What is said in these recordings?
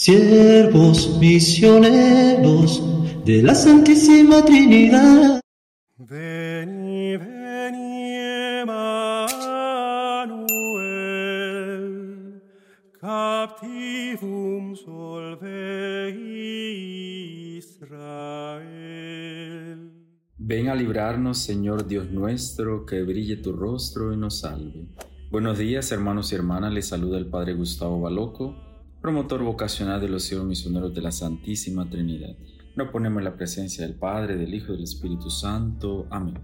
siervos misioneros de la Santísima Trinidad. Veni, veni, Emmanuel, captivum solve Israel. Ven a librarnos, Señor Dios nuestro, que brille tu rostro y nos salve. Buenos días, hermanos y hermanas, les saluda el Padre Gustavo Baloco, promotor vocacional de los siervos misioneros de la Santísima Trinidad. Nos ponemos en la presencia del Padre, del Hijo y del Espíritu Santo. Amén.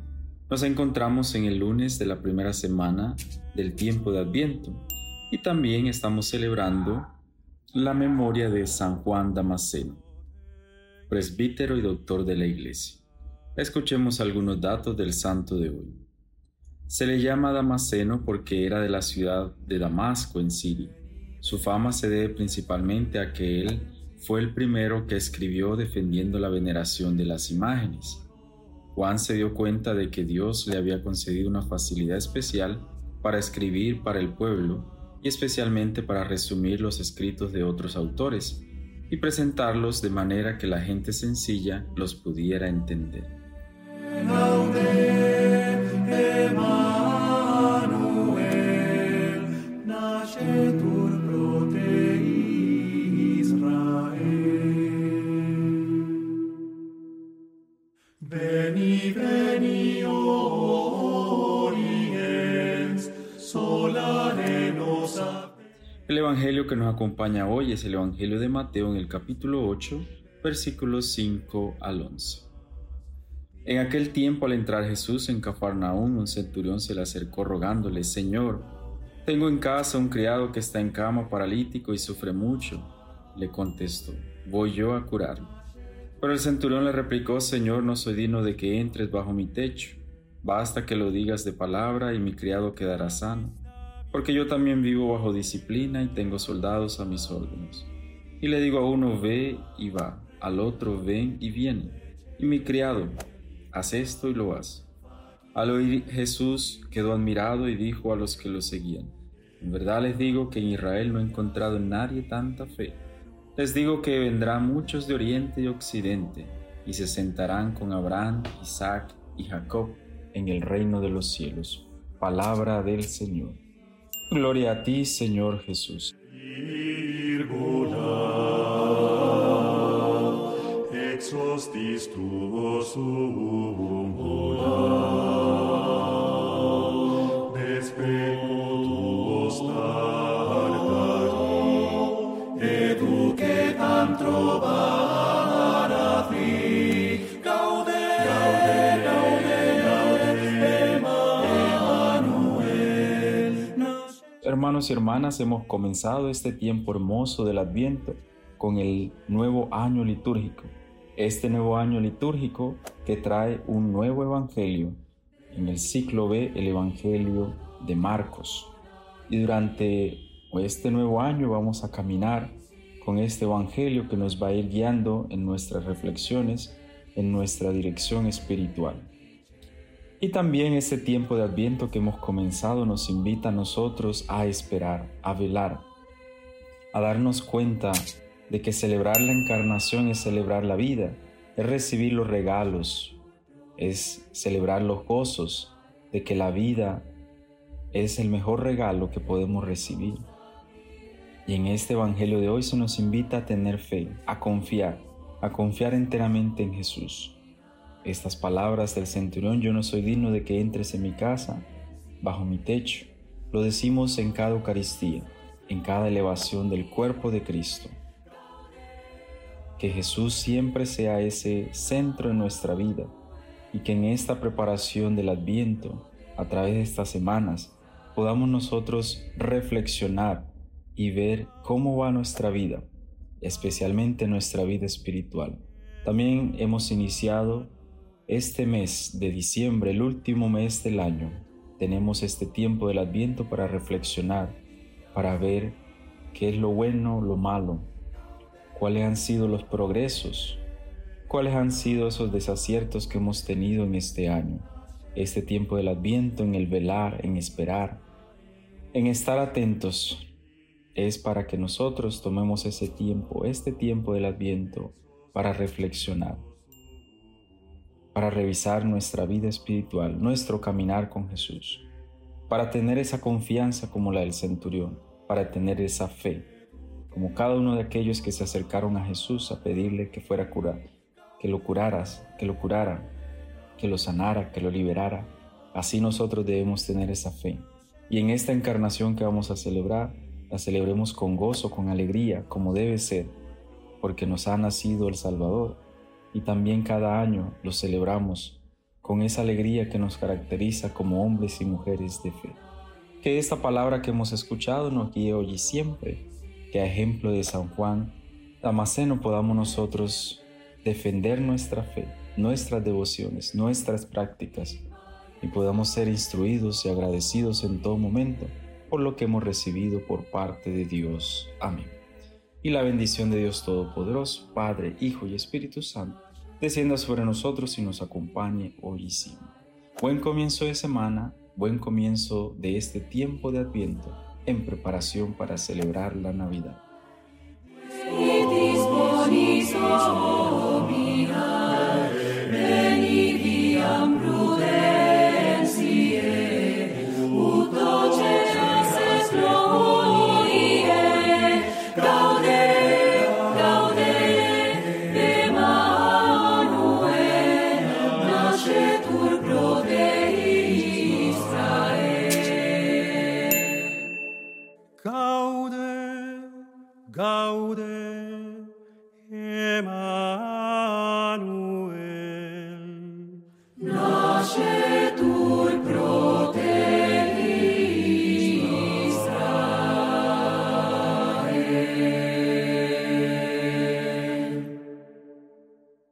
Nos encontramos en el lunes de la primera semana del tiempo de Adviento y también estamos celebrando la memoria de San Juan Damasceno, presbítero y doctor de la Iglesia. Escuchemos algunos datos del santo de hoy. Se le llama Damasceno porque era de la ciudad de Damasco en Siria. Su fama se debe principalmente a que él fue el primero que escribió defendiendo la veneración de las imágenes. Juan se dio cuenta de que Dios le había concedido una facilidad especial para escribir para el pueblo y especialmente para resumir los escritos de otros autores y presentarlos de manera que la gente sencilla los pudiera entender. El Evangelio que nos acompaña hoy es el Evangelio de Mateo en el capítulo 8, versículos 5 al 11. En aquel tiempo al entrar Jesús en Cafarnaúm, un centurión se le acercó rogándole, Señor, tengo en casa un criado que está en cama paralítico y sufre mucho. Le contestó, voy yo a curarlo. Pero el centurión le replicó, Señor, no soy digno de que entres bajo mi techo. Basta que lo digas de palabra y mi criado quedará sano. Porque yo también vivo bajo disciplina y tengo soldados a mis órdenes. Y le digo a uno, ve y va, al otro, ven y viene. Y mi criado, haz esto y lo hace. Al oír Jesús quedó admirado y dijo a los que lo seguían, en verdad les digo que en Israel no he encontrado en nadie tanta fe. Les digo que vendrán muchos de oriente y occidente y se sentarán con Abraham, Isaac y Jacob en el reino de los cielos. Palabra del Señor. Gloria a ti, Señor Jesús. Hermanos y hermanas, hemos comenzado este tiempo hermoso del Adviento con el nuevo año litúrgico. Este nuevo año litúrgico que trae un nuevo Evangelio. En el ciclo B, el Evangelio de Marcos. Y durante este nuevo año vamos a caminar con este Evangelio que nos va a ir guiando en nuestras reflexiones, en nuestra dirección espiritual. Y también este tiempo de Adviento que hemos comenzado nos invita a nosotros a esperar, a velar, a darnos cuenta de que celebrar la encarnación es celebrar la vida, es recibir los regalos, es celebrar los gozos de que la vida es el mejor regalo que podemos recibir. Y en este Evangelio de hoy se nos invita a tener fe, a confiar, a confiar enteramente en Jesús. Estas palabras del centurión, yo no soy digno de que entres en mi casa, bajo mi techo, lo decimos en cada Eucaristía, en cada elevación del cuerpo de Cristo. Que Jesús siempre sea ese centro en nuestra vida y que en esta preparación del Adviento, a través de estas semanas, podamos nosotros reflexionar y ver cómo va nuestra vida, especialmente nuestra vida espiritual. También hemos iniciado este mes de diciembre, el último mes del año. Tenemos este tiempo del adviento para reflexionar, para ver qué es lo bueno, lo malo, cuáles han sido los progresos, cuáles han sido esos desaciertos que hemos tenido en este año. Este tiempo del adviento, en el velar, en esperar, en estar atentos es para que nosotros tomemos ese tiempo, este tiempo del adviento, para reflexionar, para revisar nuestra vida espiritual, nuestro caminar con Jesús, para tener esa confianza como la del centurión, para tener esa fe, como cada uno de aquellos que se acercaron a Jesús a pedirle que fuera curado, que lo curaras, que lo curara, que lo sanara, que lo liberara. Así nosotros debemos tener esa fe. Y en esta encarnación que vamos a celebrar, la celebremos con gozo, con alegría, como debe ser, porque nos ha nacido el Salvador. Y también cada año lo celebramos con esa alegría que nos caracteriza como hombres y mujeres de fe. Que esta palabra que hemos escuchado nos guíe hoy y siempre, que a ejemplo de San Juan Damasceno podamos nosotros defender nuestra fe, nuestras devociones, nuestras prácticas y podamos ser instruidos y agradecidos en todo momento por lo que hemos recibido por parte de Dios. Amén. Y la bendición de Dios Todopoderoso, Padre, Hijo y Espíritu Santo, descienda sobre nosotros y nos acompañe hoy y siempre. Buen comienzo de semana, buen comienzo de este tiempo de Adviento en preparación para celebrar la Navidad. 가로되